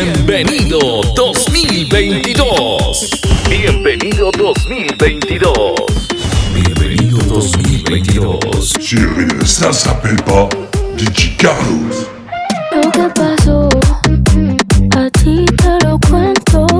Bienvenido 2022. Bienvenido 2022. Bienvenido 2022. Chérie, ça s'appelle pas DJ Carlos. Lo que pasó, a ti te lo cuento.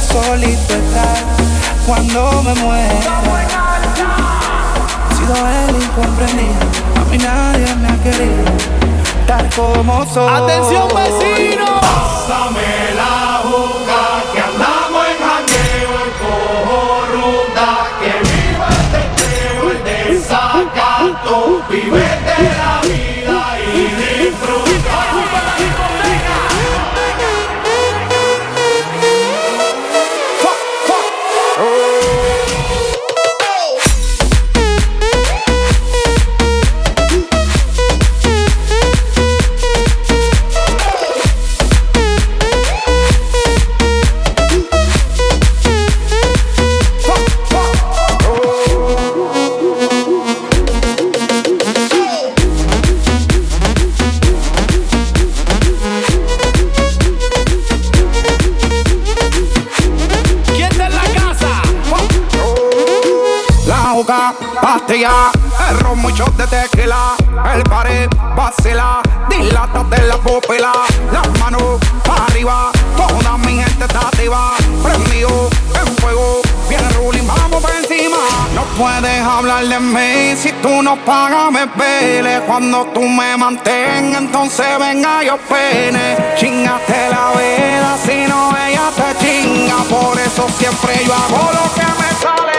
solito estar cuando me muera. He sido el incomprendido, a mí nadie me ha querido, tal como soy. ¡Atención, vecino! Pásamela. tía. El mucho de tequila, el pared vacila, dilátate la pupila, las manos para arriba, toda mi gente está activa, prendido en fuego, bien ruling, vamos para encima. No puedes hablar de mí si tú no pagas me pele, cuando tú me mantengas entonces venga yo pene, chingate la vela si no ella te chinga, por eso siempre yo hago lo que me sale.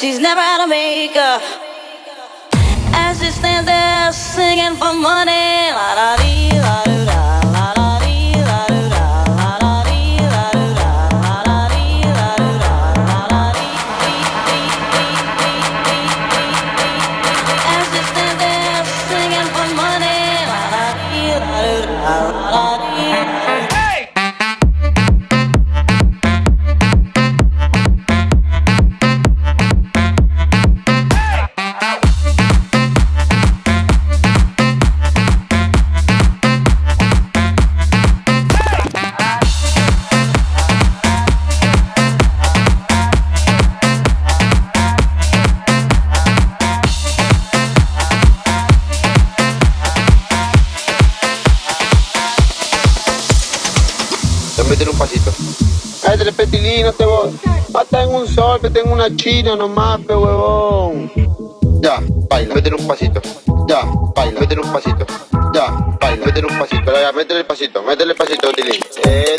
she's never out of makeup. As she stands there singing for money, la da dee, la doo da. La la la chino nomás, pe huevón. Ya, baila, métele un pasito. Ya, baila, métele un pasito. Ya, baila, métele un pasito. Ya, el pasito, métele el pasito, Tilly. Eh,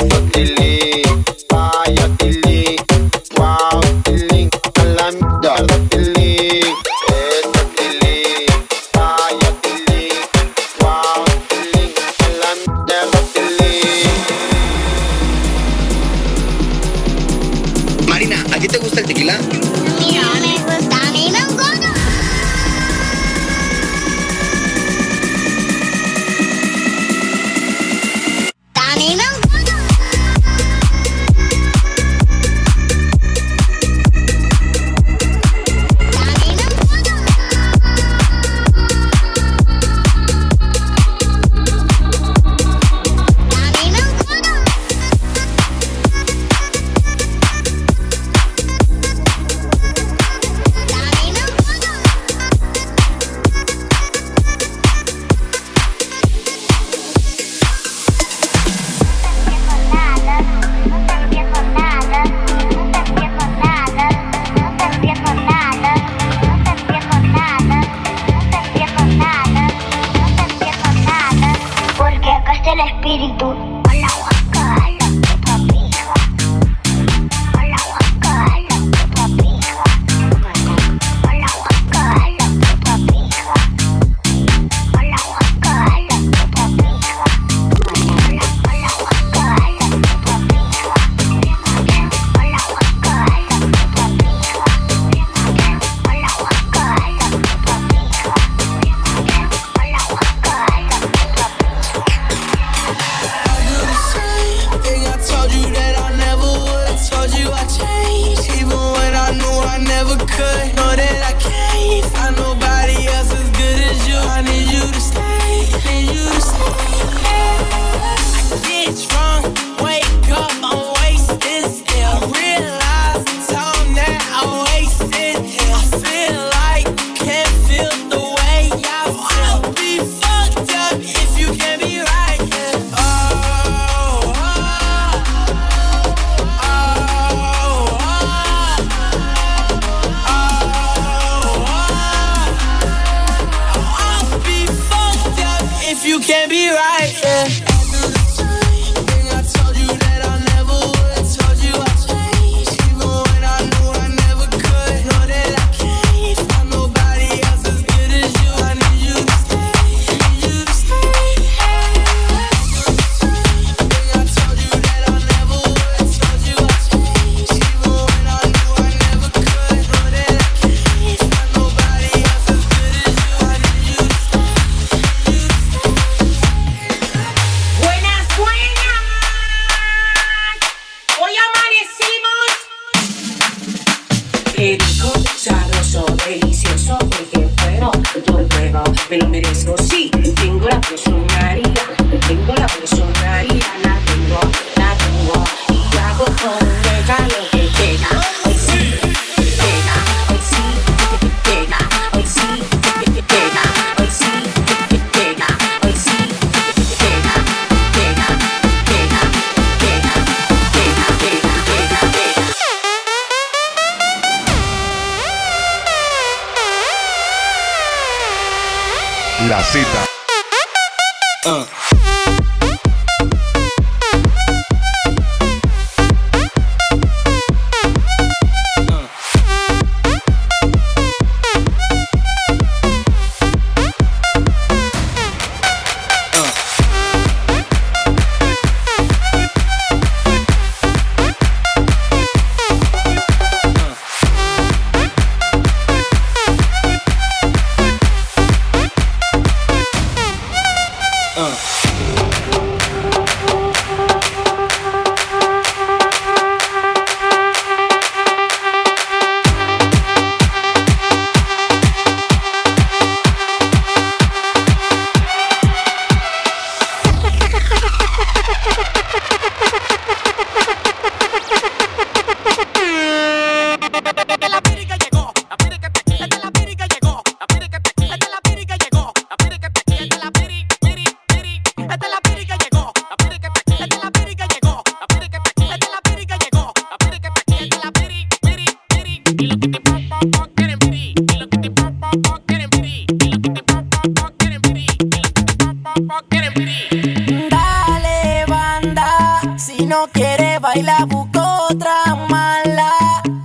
Dale, banda, si no quiere bailar, busca otra mala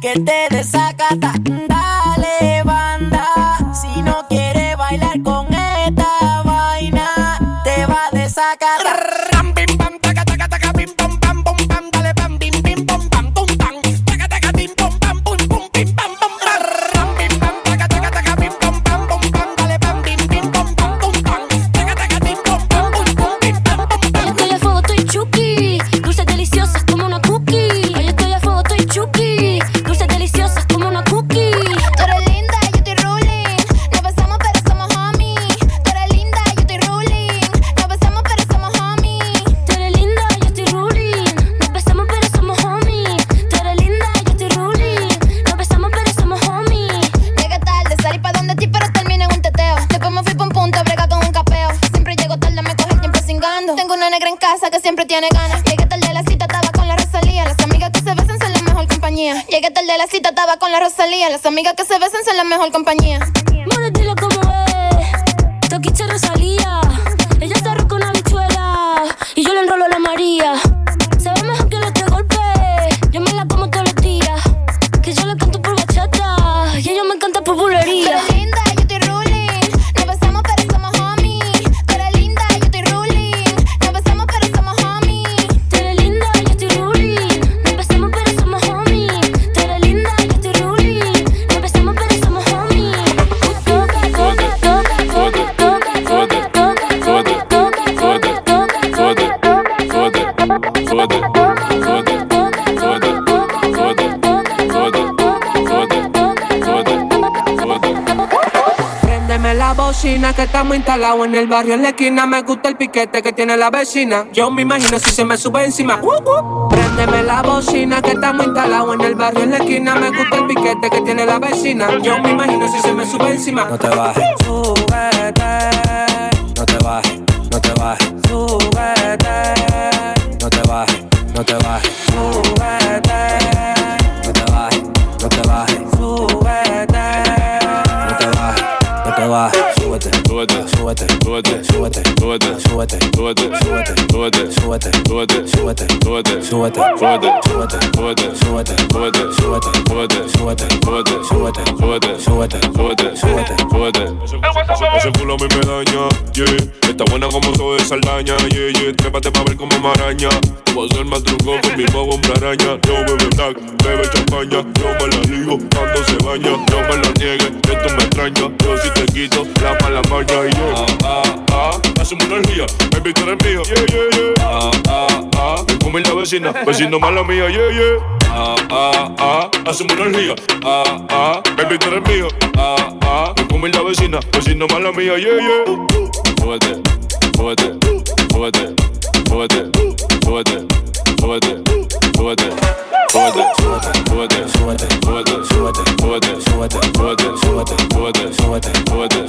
que te desacata. Dale, banda, si no quiere bailar con esta vaina, te va a desacatar. Instalados en el barrio en la esquina. Me gusta el piquete que tiene la vecina. Yo me imagino si se me sube encima. Uh, uh. Préndeme la bocina que estamos instalados en el barrio en la esquina. Me gusta el piquete que tiene la vecina. Yo me imagino si se me sube encima. No te bajes, Saldaña, yeah, yeah. Trépate pa' ver como maraña. Voy a ser más truco con mi bobo araña. Yo bebe black, bebe champaña. Yo me la ligo cuando se baña. No me lo niegues, que tú me extrañas. Yo si te quito la mala maña y yo. Ah, ah, ah. Hace energía, baby, tú eres mío. Yeah, yeah, yeah. Ah, ah, ah. Me come la vecina, vecino mala mía, yeah, yeah. Ah, ah, ah. Hace energía. Ah, ah. Baby, tú eres mío. Ah, ah. Me come la vecina, vecino mala mía, yeah, yeah. Súbete, súbete, súbete, súbete.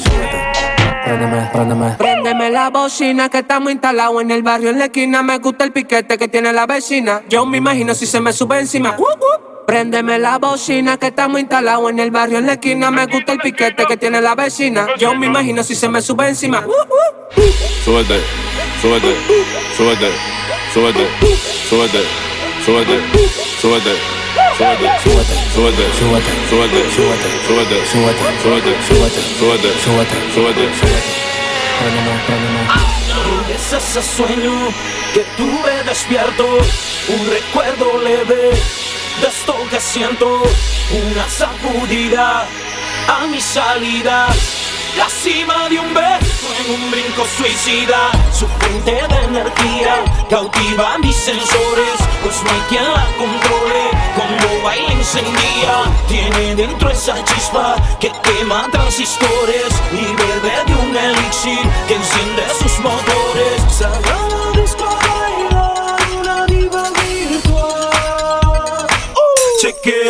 Préndeme, préndeme. Préndeme la bocina que estamos instalados en el barrio en la esquina. Me gusta el piquete que tiene la vecina. Yo me imagino si se me sube encima. Uh, uh. Préndeme la bocina que estamos instalados en el barrio en la esquina. Me gusta el piquete que tiene la vecina. Yo me imagino si se me sube encima. Uh, uh. Súbete, súbete, súbete, súbete, súbete, súbete, súbete. Súbete, súbete, súbete, súbete, súbete, súbete, súbete, súbete, súbete, súbete, súbete, súbete, súbete. Préndeme, préndeme. Es ese sueño que tuve despierto, un recuerdo leve de esto que siento, una sacudida a mi salida, la cima de un beso en un brinco suicida, su fuente de energía cautiva mis sensores, pues no hay quien la controle, cuando baila encendida, tiene dentro esa chispa que quema transistores y bebe de un elixir que enciende sus motores.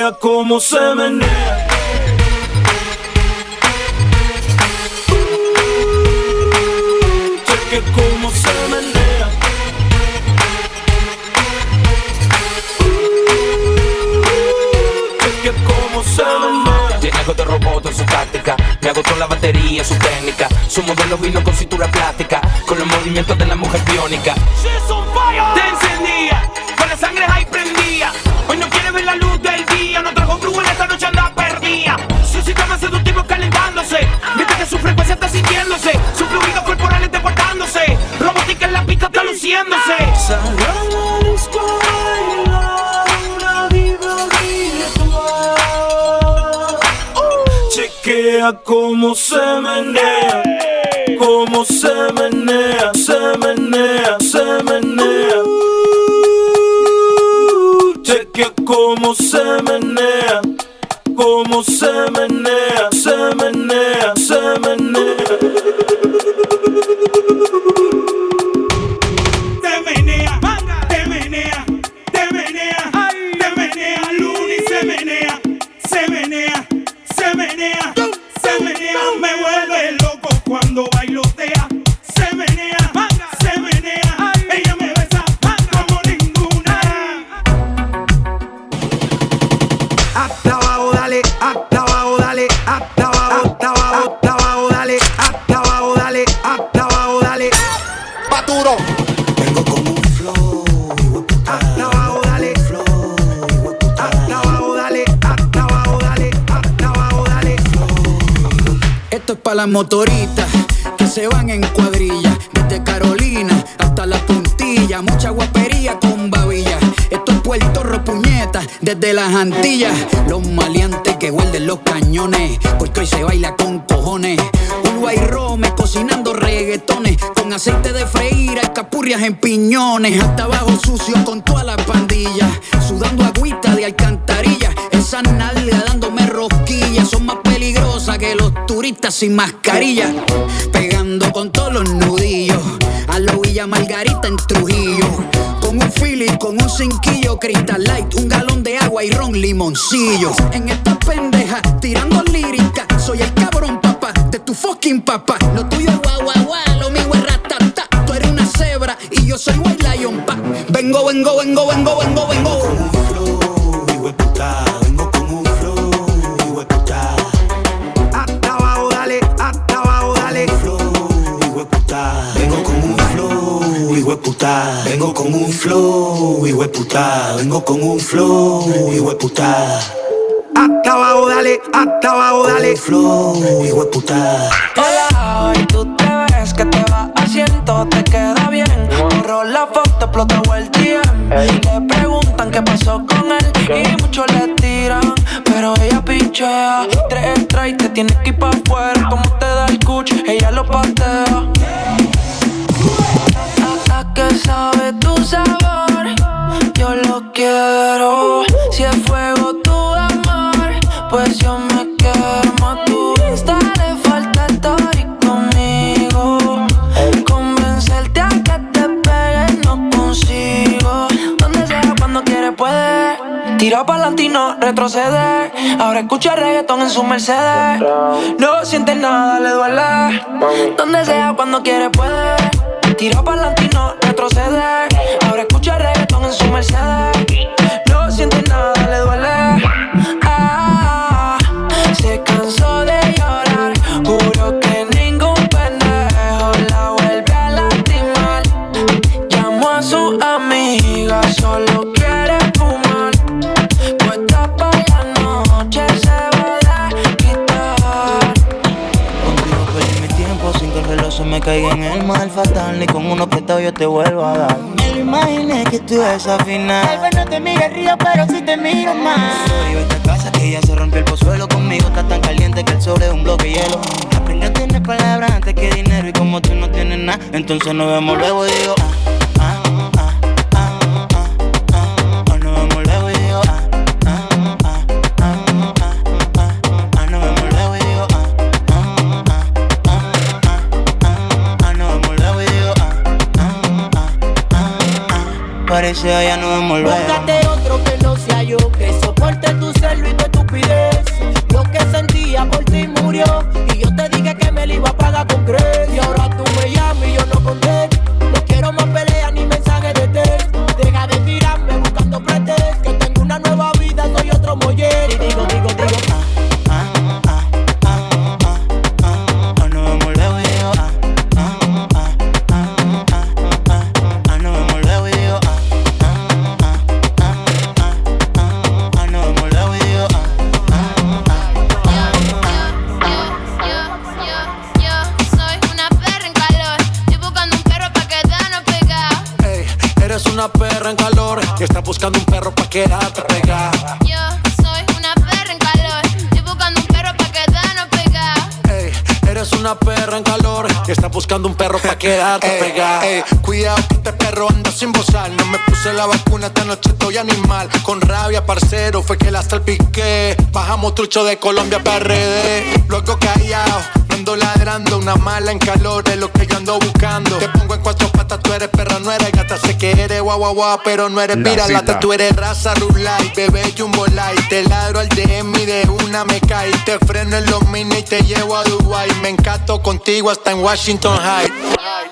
Chequea cómo se menea. Chequea cómo se menea. Chequea cómo se menea. Tiene algo de robot en su táctica. Me agotó la batería, su técnica. Su modelo vino con cintura plástica. Con los movimientos de la mujer biónica. She's on fire. Te encendía, con la sangre ahí prendía noche anda perdida. Su sistema seductivo calentándose, mientras que su frecuencia está sintiéndose, su fluido corporal está portándose. Robótica en la pista está luciéndose. Uh. Chequea cómo se menea, cómo se menea, se menea, se menea. Uh, chequea cómo se menea cómo se menea, se menea, se menea. Motoritas que se van en cuadrilla, desde Carolina hasta la puntilla, mucha guapería con babilla. Esto es Puerto desde las Antillas, los maleantes que guarden los cañones, porque hoy se baila con cojones. Uruguay Rome cocinando reggaetones, con aceite de freír, alcapurrias en piñones, hasta abajo sucio con toda la pandilla, sudando agüita de alcantarilla, esa nalga sin mascarilla, pegando con todos los nudillos, a la Villa Margarita en Trujillo, con un feeling, con un cinquillo, Crystal Light, un galón de agua y ron limoncillo. En esta pendeja, tirando lírica, soy el cabrón papá de tu fucking papá. Lo tuyo es guau guau, lo mío es ratata. Tú eres una cebra y yo soy white lion pa. Vengo, vengo, vengo, vengo, vengo, vengo. Puta. Vengo con un flow, hijo de puta. Vengo con un flow, hijo de puta. Hasta abajo, dale, hasta abajo, dale. Flow, hijo de puta. Hola, hoy tú te ves que te va haciendo, te queda bien. Borro la foto, explotó el DM. Le preguntan qué pasó con él y muchos le tiran, pero ella pinchea. Tres strikes, te tienes que ir pa' afuera. Como te da el cuch, ella lo patea. ¿A qué sabe tu sabor? Yo lo quiero. Si es fuego tu amor, pues yo me quemo tu Insta. Le falta estar conmigo. Convencerte a que te pegues no consigo. Donde sea, cuando quiere puede. Tira pa'lante y no retrocede. Ahora escucha reggaetón en su Mercedes. No siente nada, le duele. Donde sea, cuando quiere puede. Tira pa'lante y no retrocede. Ahora escucha reggaetón en su Mercedes. Te vuelvo a dar. Me lo imaginé que tú esa final. Tal vez no te mire el río, pero sí te miro más. Soy esta casa que ya se rompió el pozuelo conmigo. Está tan caliente que el sobre es un bloque de hielo. Aprendí a tener palabras antes que dinero. Y como tú no tienes nada, entonces nos vemos luego y digo. ah, nos vemos luego. Búscate otro que no sea yo, que soporte tu celo y tu estupidez. Lo que sentía por ti murió, Bajamos trucho de Colombia para RD. Luego callado, ando ladrando. Una mala en calor es lo que yo ando buscando. Te pongo en cuatro patas, tú eres perra, no eres gata. Sé que eres guau guau guau, pero no eres La piralata. cita. Tú eres raza rulay, bebé jumbo light. Te ladro al DM y de una me cae. Te freno en los mini y te llevo a Dubai. Me encanto contigo hasta en Washington High. Una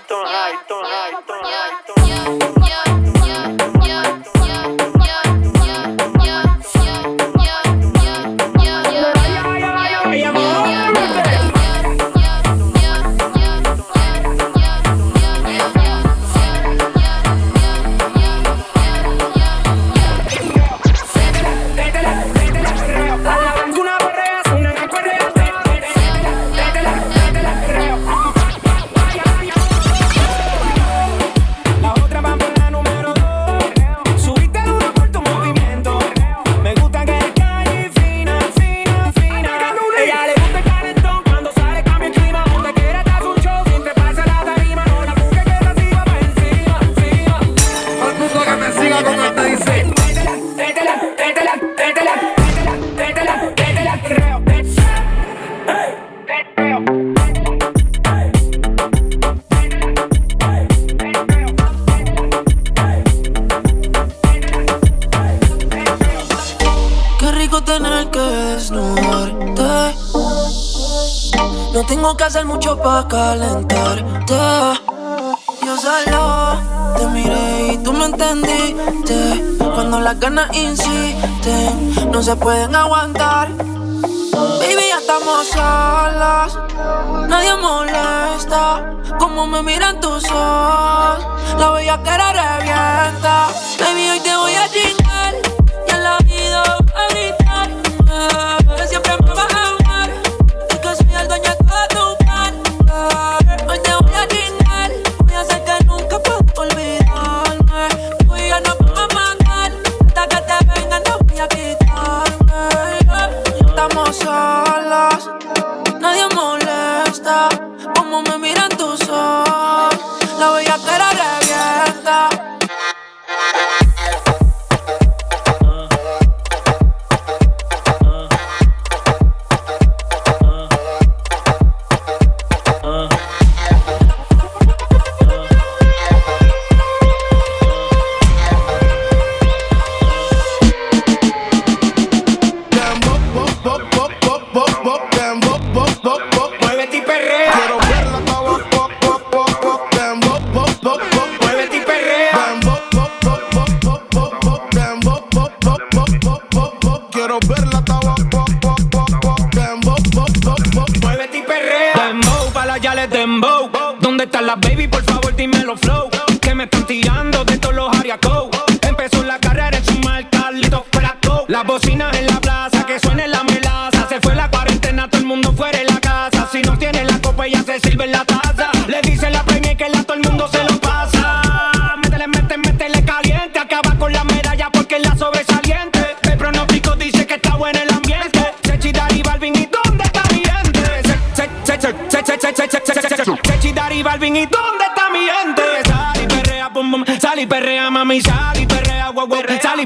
ganas insisten, no se pueden aguantar. Baby, ya estamos solas. Nadie molesta. Como me miran tus ojos. La bella que revienta. Baby, hoy te voy a chingar.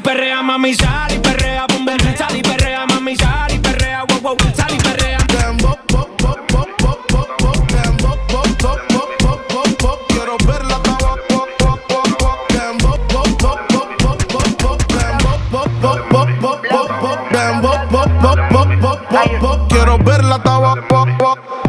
perrea, mami, sal y perrea, bombe, sal y perrea, mami, sal y perrea, wow, wow, sal y perrea. Dembo, pop, pop, pop, pop, quiero verla abajo, pop, pop, pop, pop, quiero verla abajo.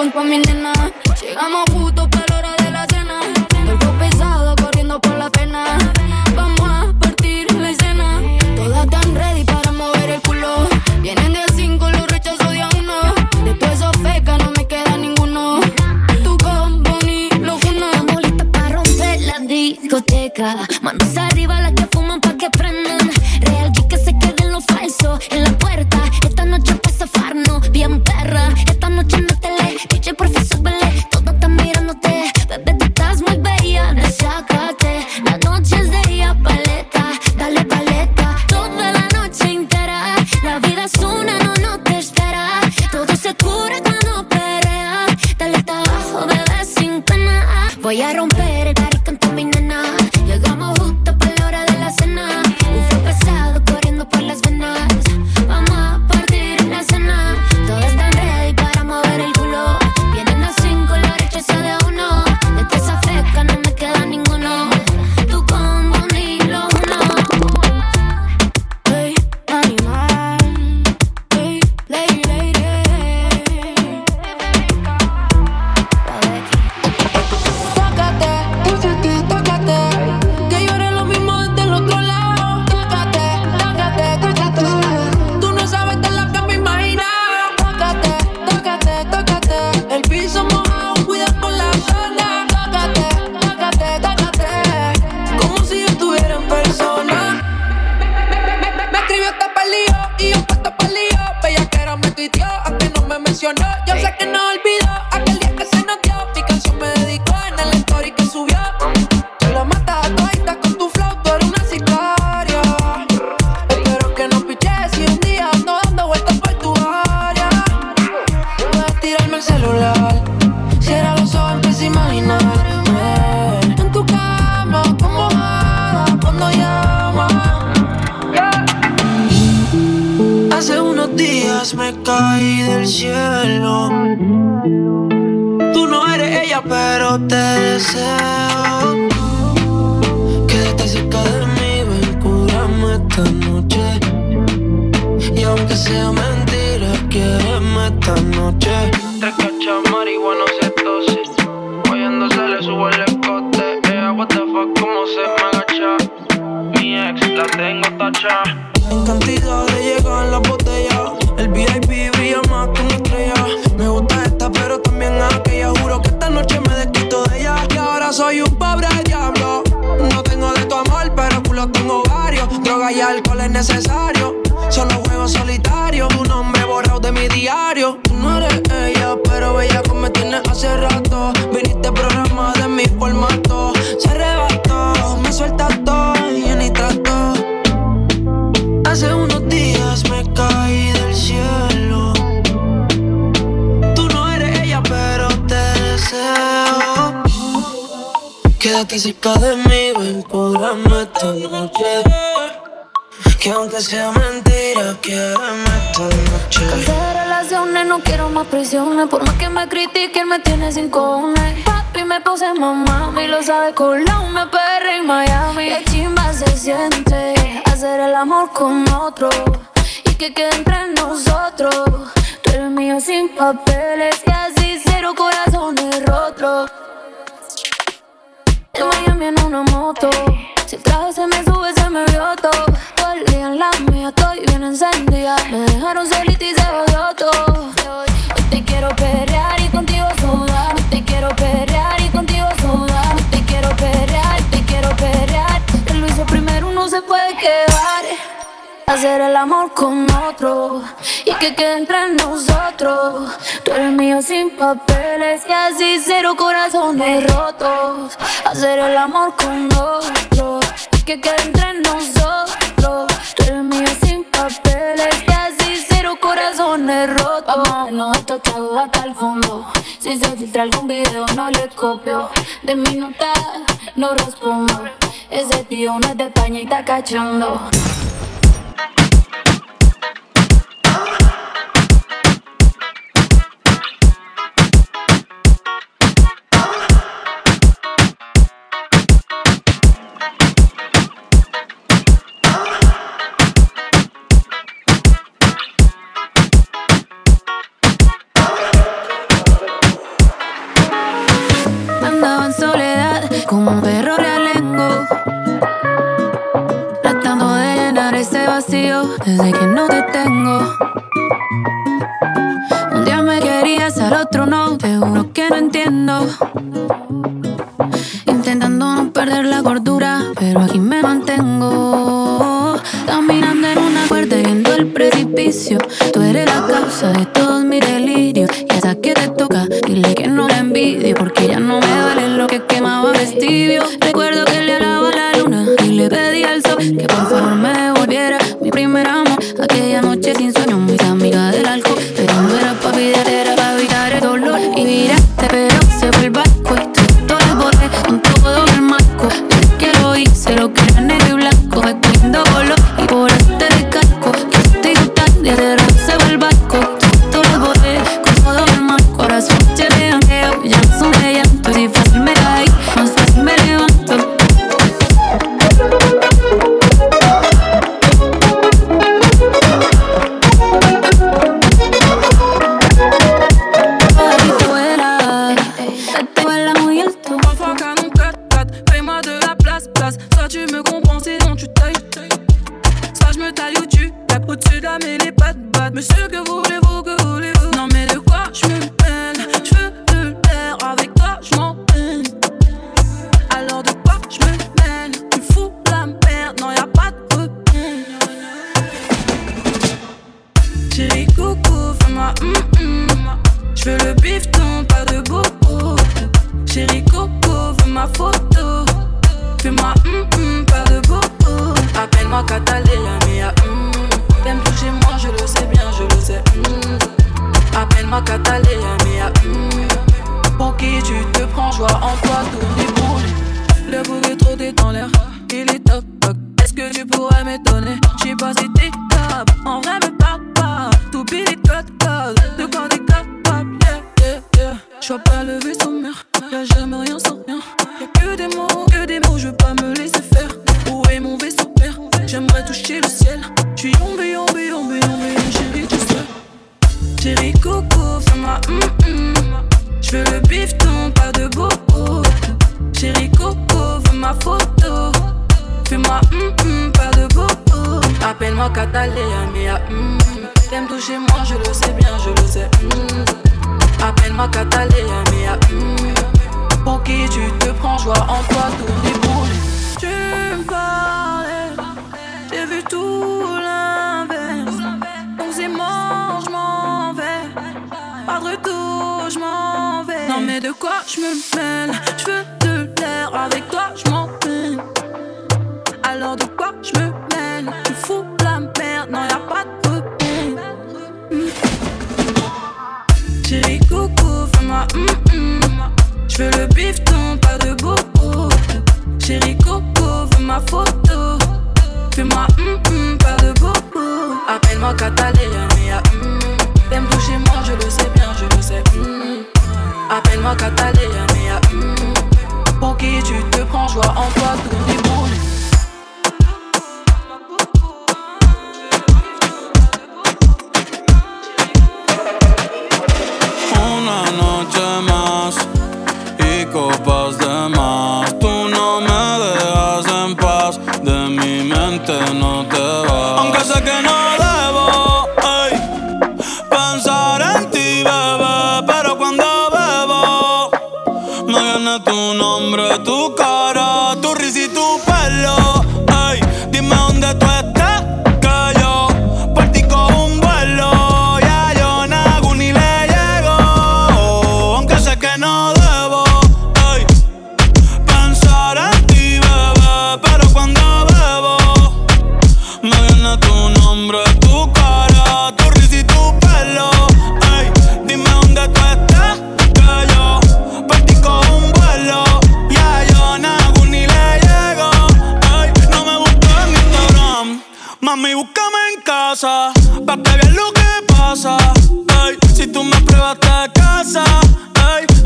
con toda mi nena. Llegamos justo para la hora de la cena. Algo pesado corriendo por la pena. Vamos a partir la escena. Todas están ready para mover el culo. Vienen de cinco, los rechazo de a uno. Después esos fecas no me queda ninguno. Tú con Bonnie, los uno. Estamos listas para romper la discoteca. Manos arriba voy a romper. con otro y que quede entre nosotros. Tú eres mío sin papeles y así cero corazones rotos. Hacer el amor con otro y que quede entre nosotros. Tú eres mío sin papeles y así cero corazones rotos. Vamos, esto trago hasta el fondo. Si se filtra algún video no le copio. De mi nota no respondo. Ese tío no es de España y está cachando. Hmm. T'aimes tout chez moi, je le sais bien, je le sais. Hmm. Appelle-moi Catalina Mia. Hmm. Pour qui tu te prends, joie en toi, tout et Le bout de trop est l'air, il est top, top. Est-ce que tu pourrais m'étonner? J'sais pas si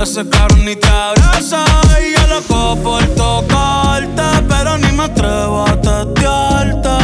Ese cabrón ni te abraza y yo loco por tocarte, pero ni me atrevo a testearte.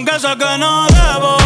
aunque sé que no debo.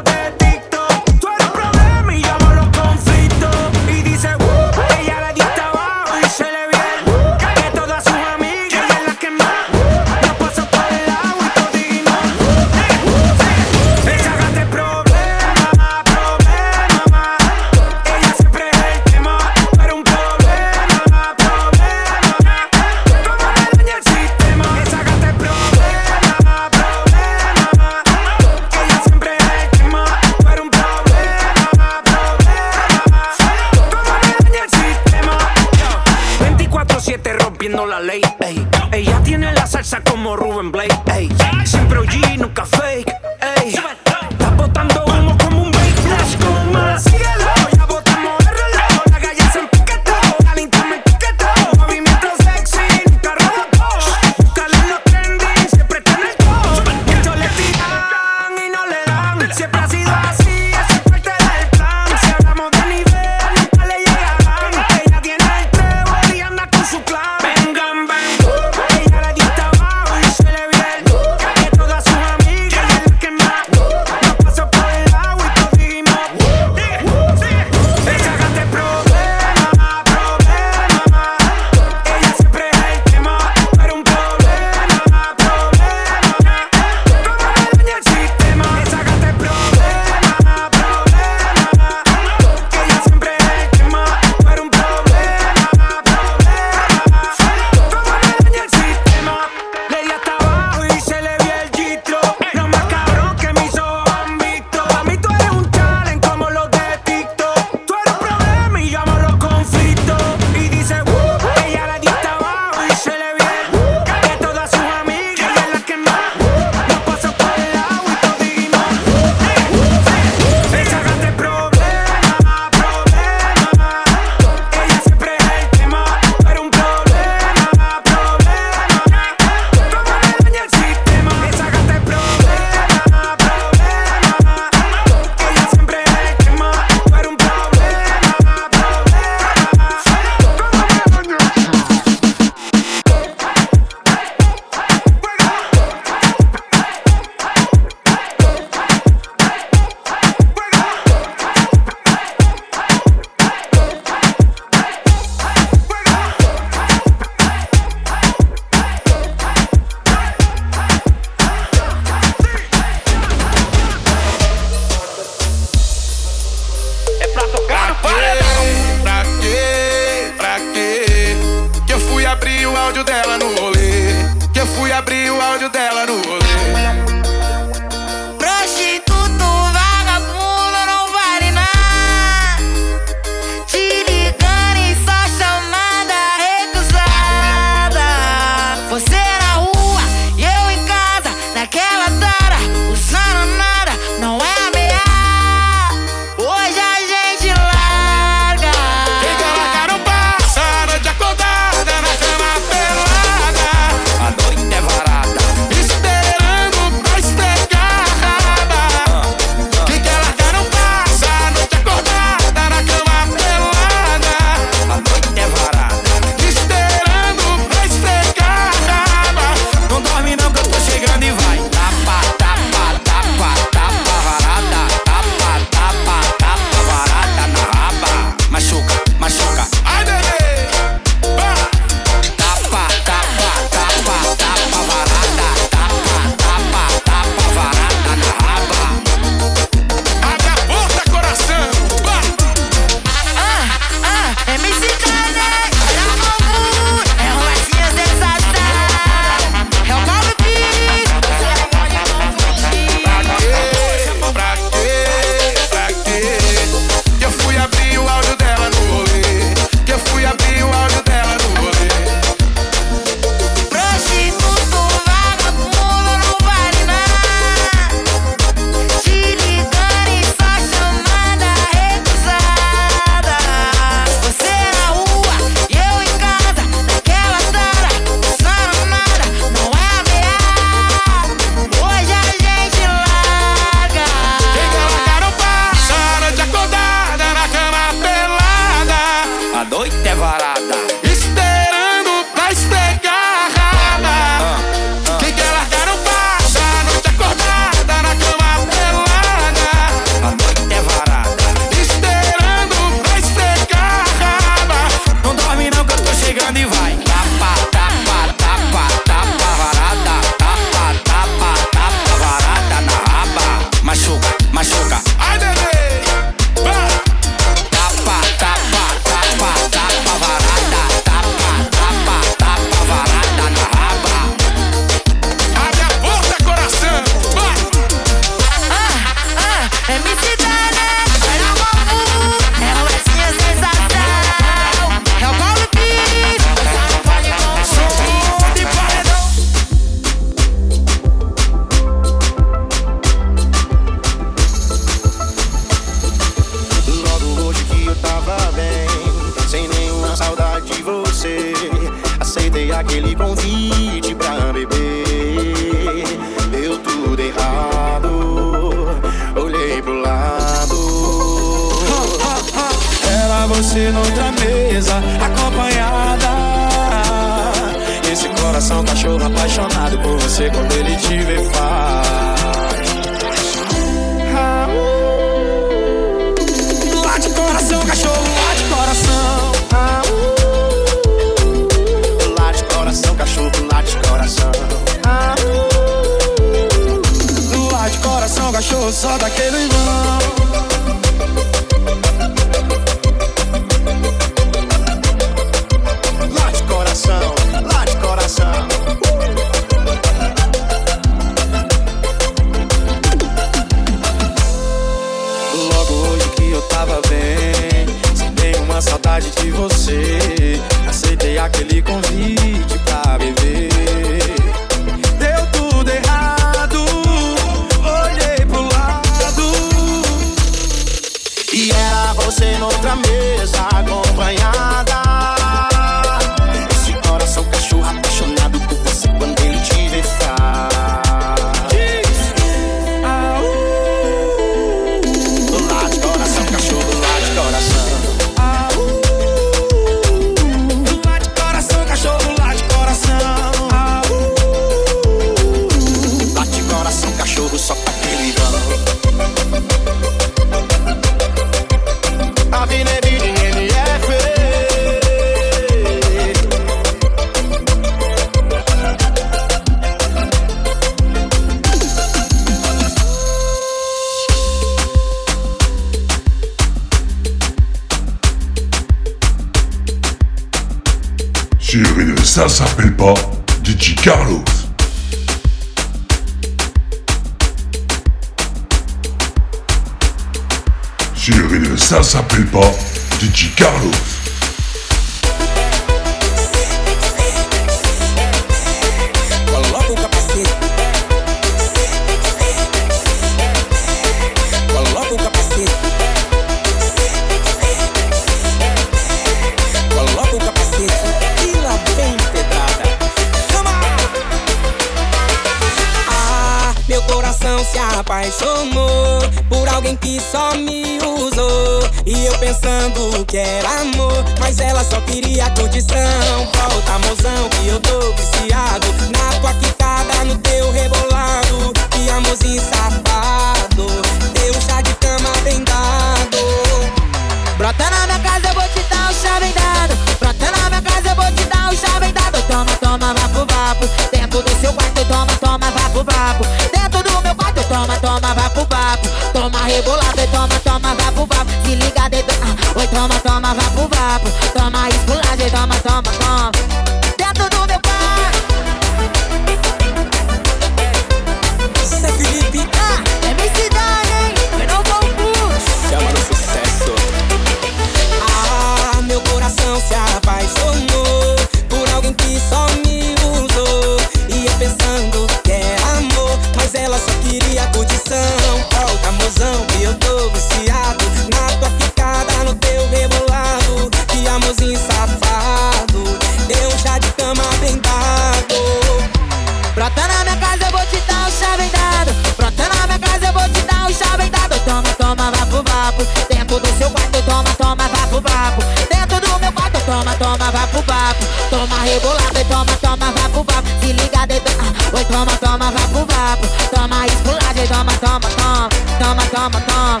Oi, toma, toma, vapo, vapo. Toma esculagem, toma, toma, toma. Toma, toma, toma.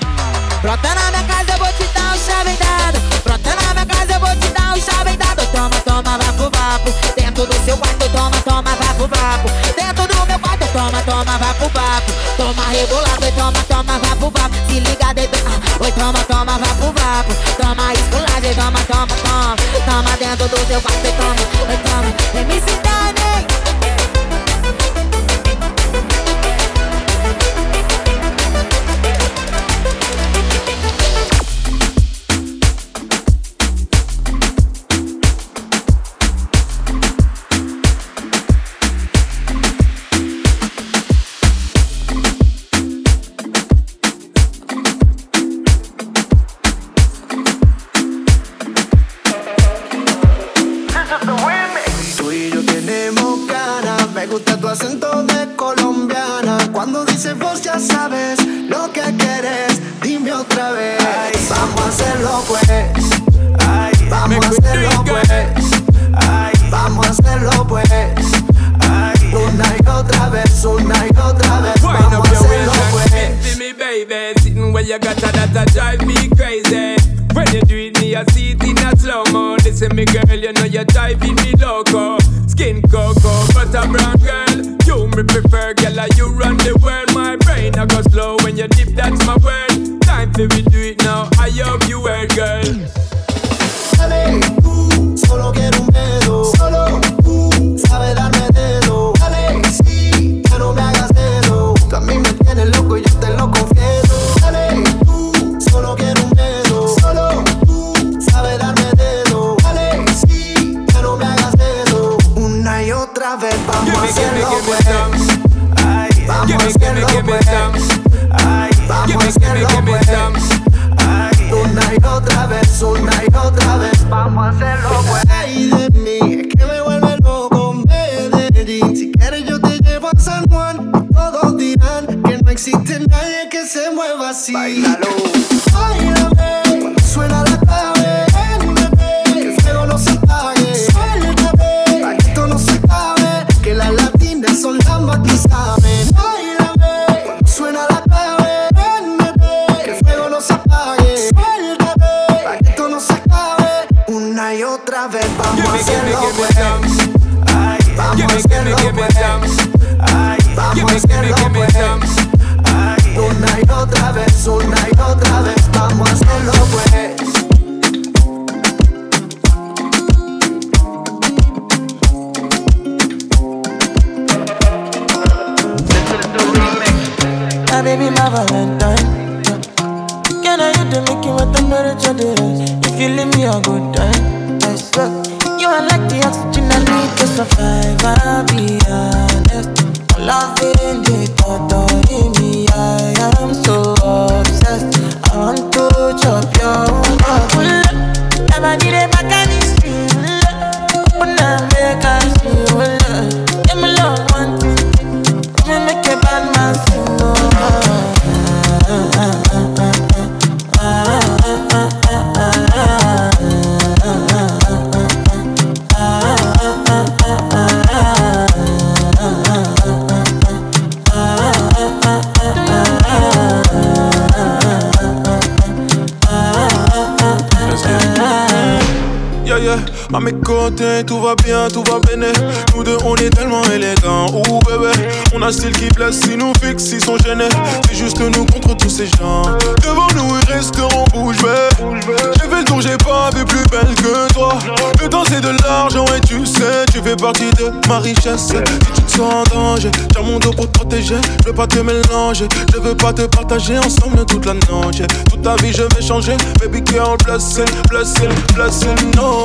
Brota na minha casa, eu vou te dar um chave dado. Brota na minha casa, eu vou te dar um chave dado. Toma, toma, vapo, vapo. Dentro do seu quarto, toma, toma, vapo, vapo. Dentro do meu quarto, toma, toma, vapo, vapo. Toma rebolado e toma, toma, vapo, vapo. Se liga, dedo. Ah, oi, toma, toma, vapo, vapo. Toma esculagem, toma, toma, toma. Toma dentro do seu quarto toma, oi, toma. Mueva así. Bailalo. Báilame, cuando suena la clave. Véndeme, que el fuego no se apague. Suéltame, pa' que esto no se acabe. Que las latinas son las más que saben. Báilame, cuando suena la clave. Véndeme, que el fuego no se apague. Suéltame, pa' que esto no se acabe. Una y otra vez vamos a hacerlo pues. Ay, vamos a hacerlo pues. Ay, vamos a hacerlo pues. Una y otra vez, una y otra vez, vamos a hacerlo pues. My baby, my Valentine. Yeah. Can I hit the Mickey with the temperature this? If you leave me a good time, I swear. You are like the oxygen I need to survive. I'll be honest. The me, I am so obsessed. I want to chop your heart. Un style qui blesse, si nous fixe, ils sont gênés. C'est juste nous contre tous ces gens. Devant nous, ils resteront bouche bée. J'ai fait le tour, j'ai pas vu plus belle que toi. Le temps, c'est de l'argent et tu sais, tu fais partie de ma richesse. Si tu te sens en danger, tiens mon dos pour te protéger. Je veux pas te mélanger, je veux pas te partager ensemble toute la noche. Toute ta vie, je vais changer. Baby girl, blessing, blessing, blessing, non.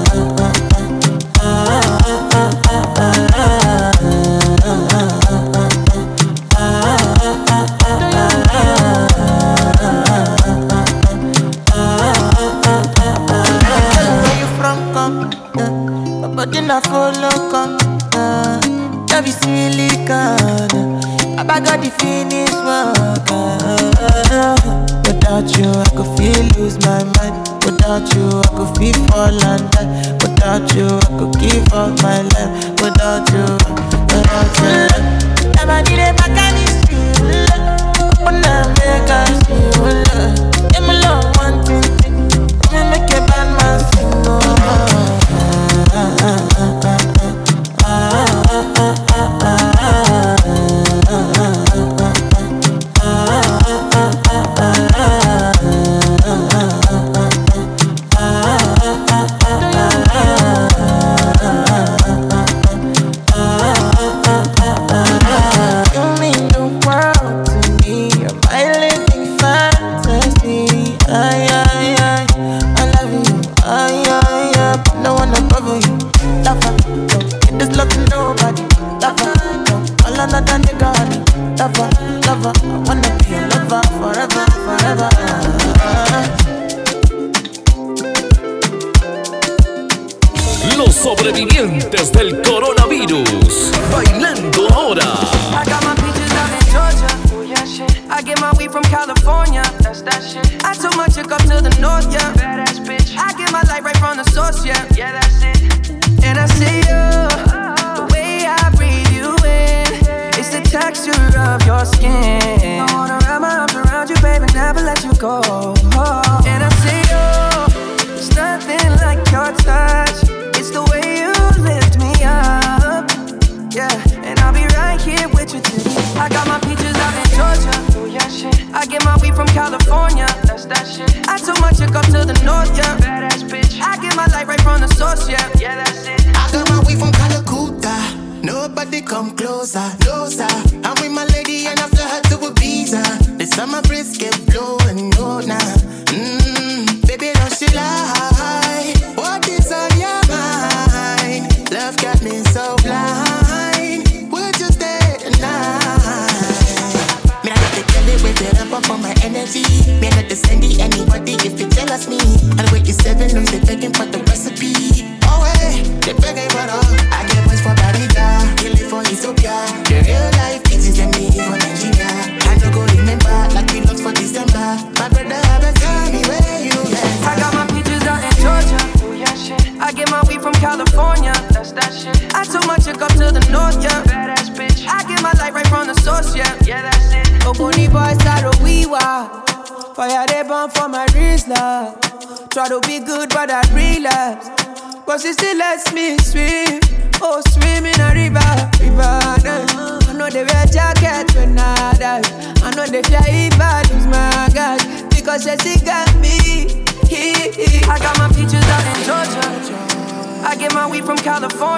Without you, I could free fall and die. Without you, I could give up my life. Without you,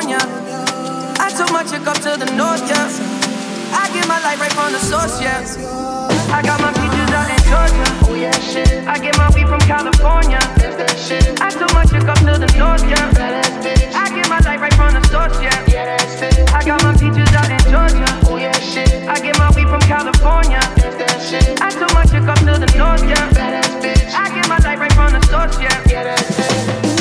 California. I took my chick up to the north, yeah. I get my life right from the source, yeah. I got my peaches out in Georgia. Oh yeah, shit. I get my weed from California. That shit. I took my chick up to the north, yeah. Badass bitch. I get my life right from the source, yeah. Yeah, that's it. I got my peaches out in Georgia. Oh yeah, shit. I get my weed from California. That shit. I took my chick up to the north, yeah. Badass bitch. I get my life right from the source, yeah. Yeah, that's it.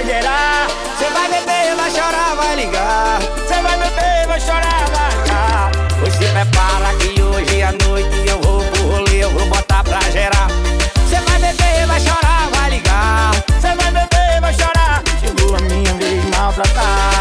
Você vai beber, vai chorar, vai ligar. Você vai beber, vai chorar, vai ligar. Você prepara que hoje à noite eu vou pro rolê, eu vou botar pra gerar. Você vai beber, vai chorar, vai ligar. Você vai beber, vai chorar. Chegou a minha vez maltratar.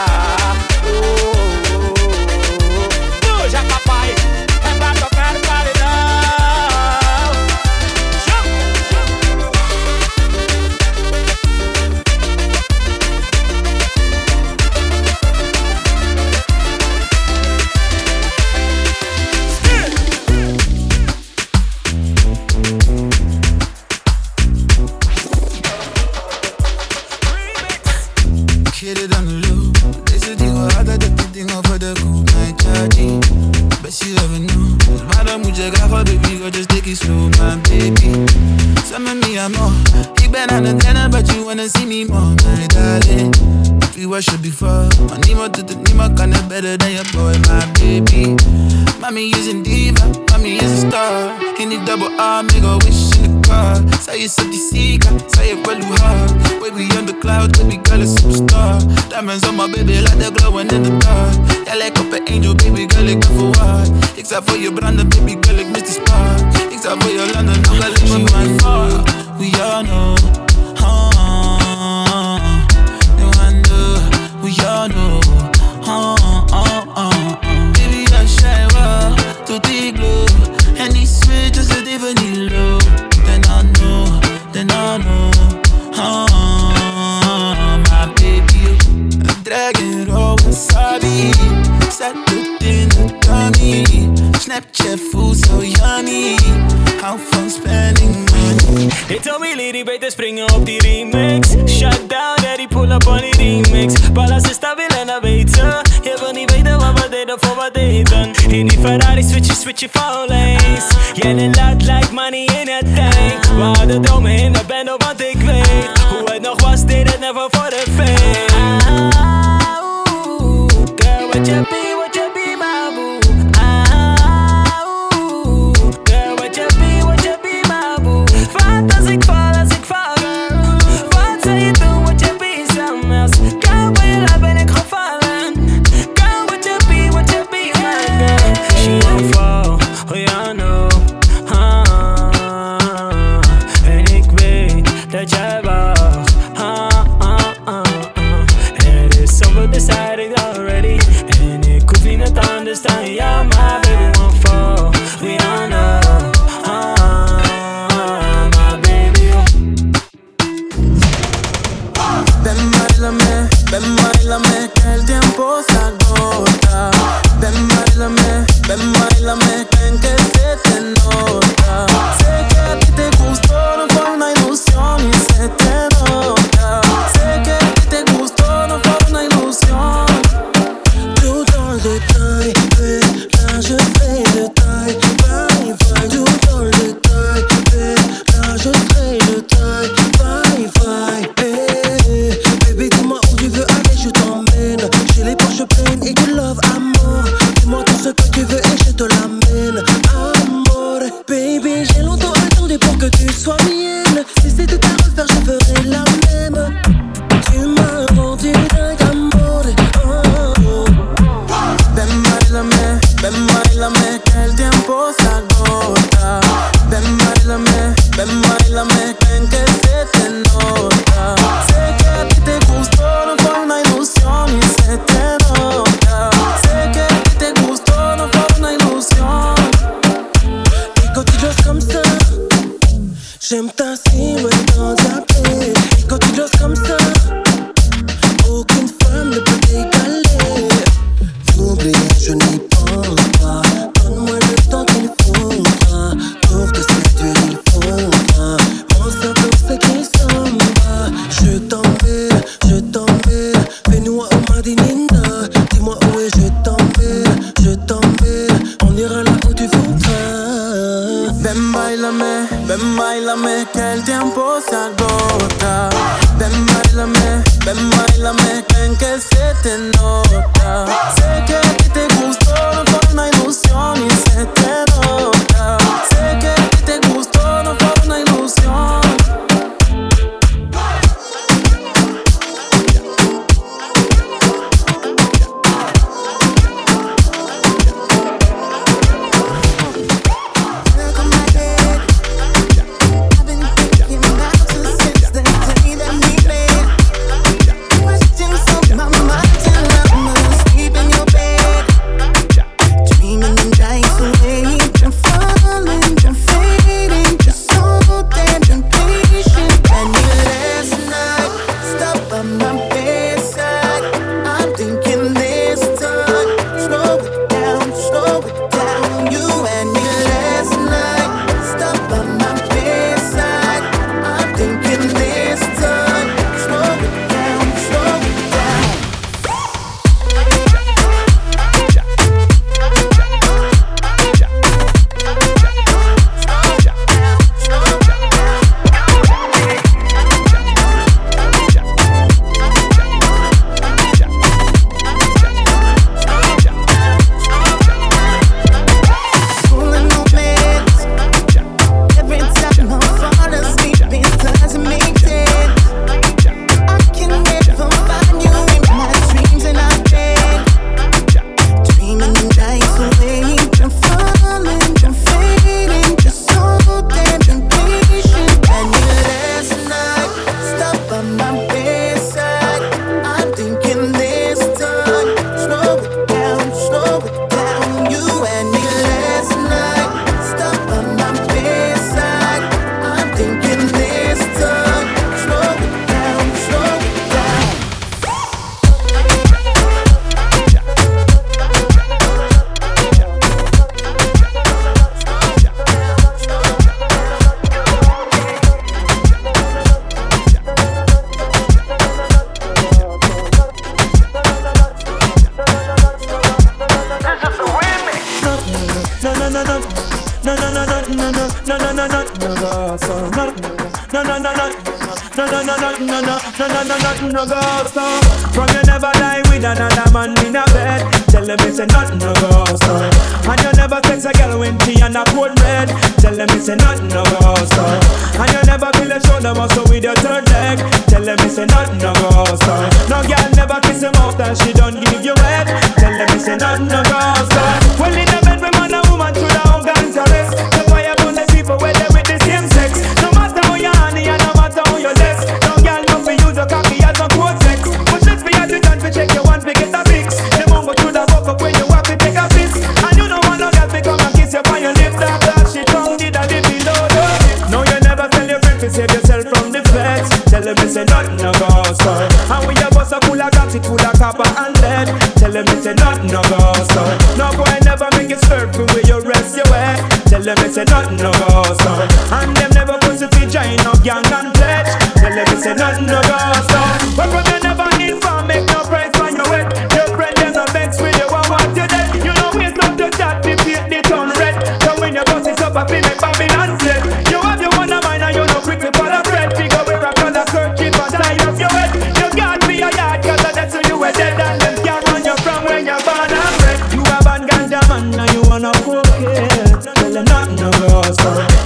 on a cocaine. Tell them nothing no goes.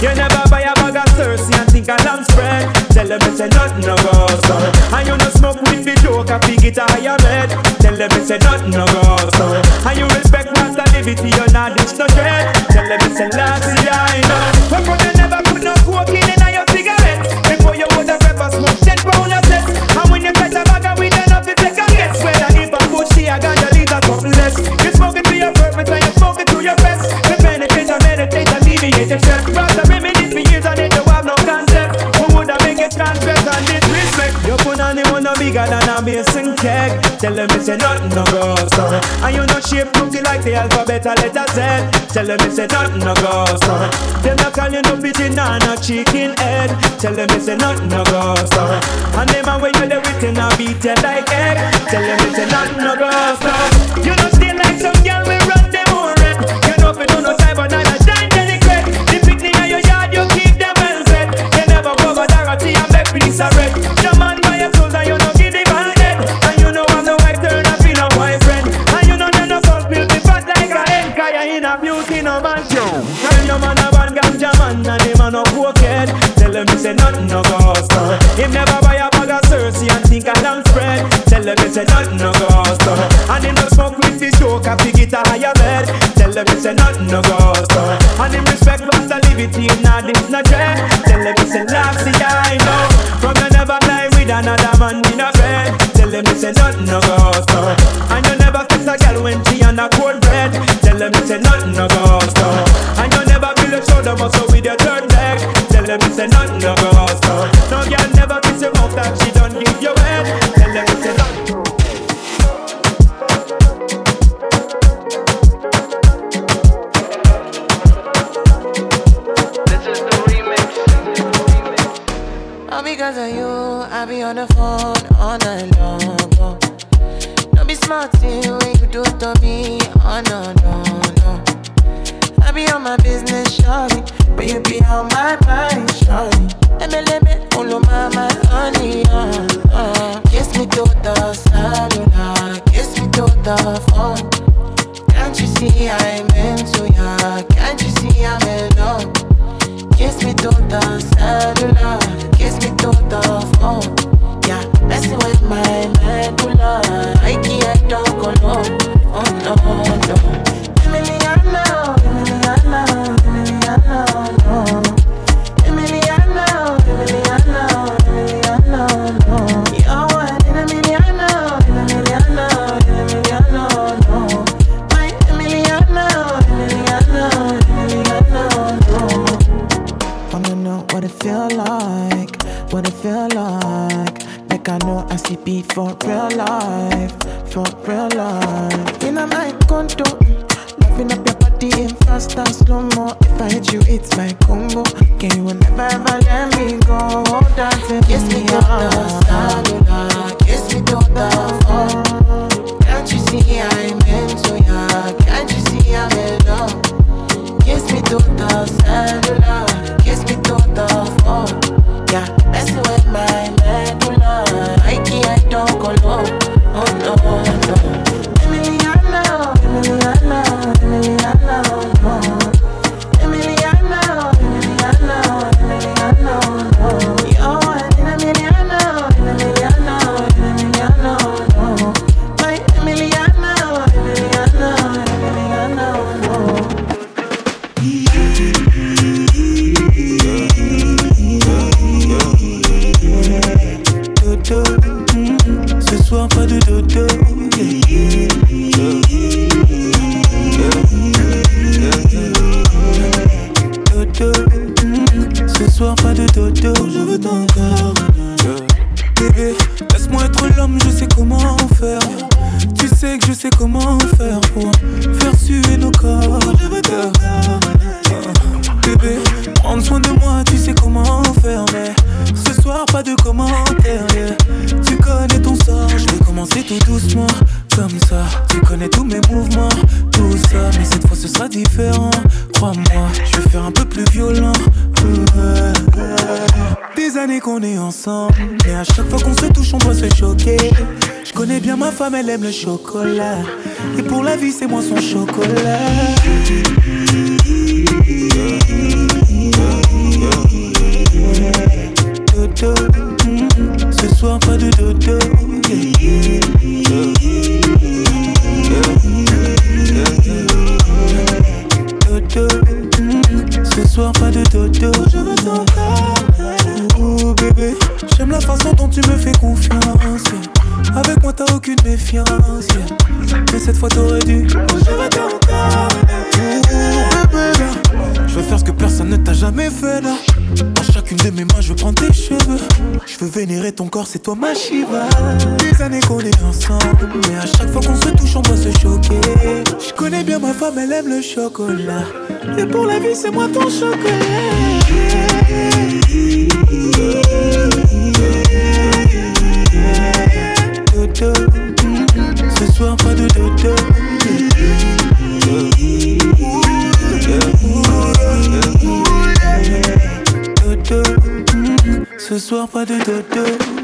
You never buy a bag of Cersei and think a lamb spread. Tell them it's a nothing no goes on. And you no smoke with the joke, I figure it a higher bed. Tell them it's a nothing no nothing no goes on. And you know shape looking like the alphabet a letter Z. Tell them it's say, nothing no goes on. Them not you no pigeon and a chicken head. Tell them it's say, nothing no goes on. And them a when you the written a beat you like egg. Tell them it's say, nothing no goes on. You know comme un Shiva. Des années qu'on est ensemble, mais à chaque fois qu'on se touche, on doit se choquer. Je connais bien ma femme, elle aime le chocolat. Et pour la vie, c'est moi ton chocolat. Ce soir pas de. Dodo, ce soir pas de dodo.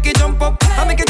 Make it jump up. I make it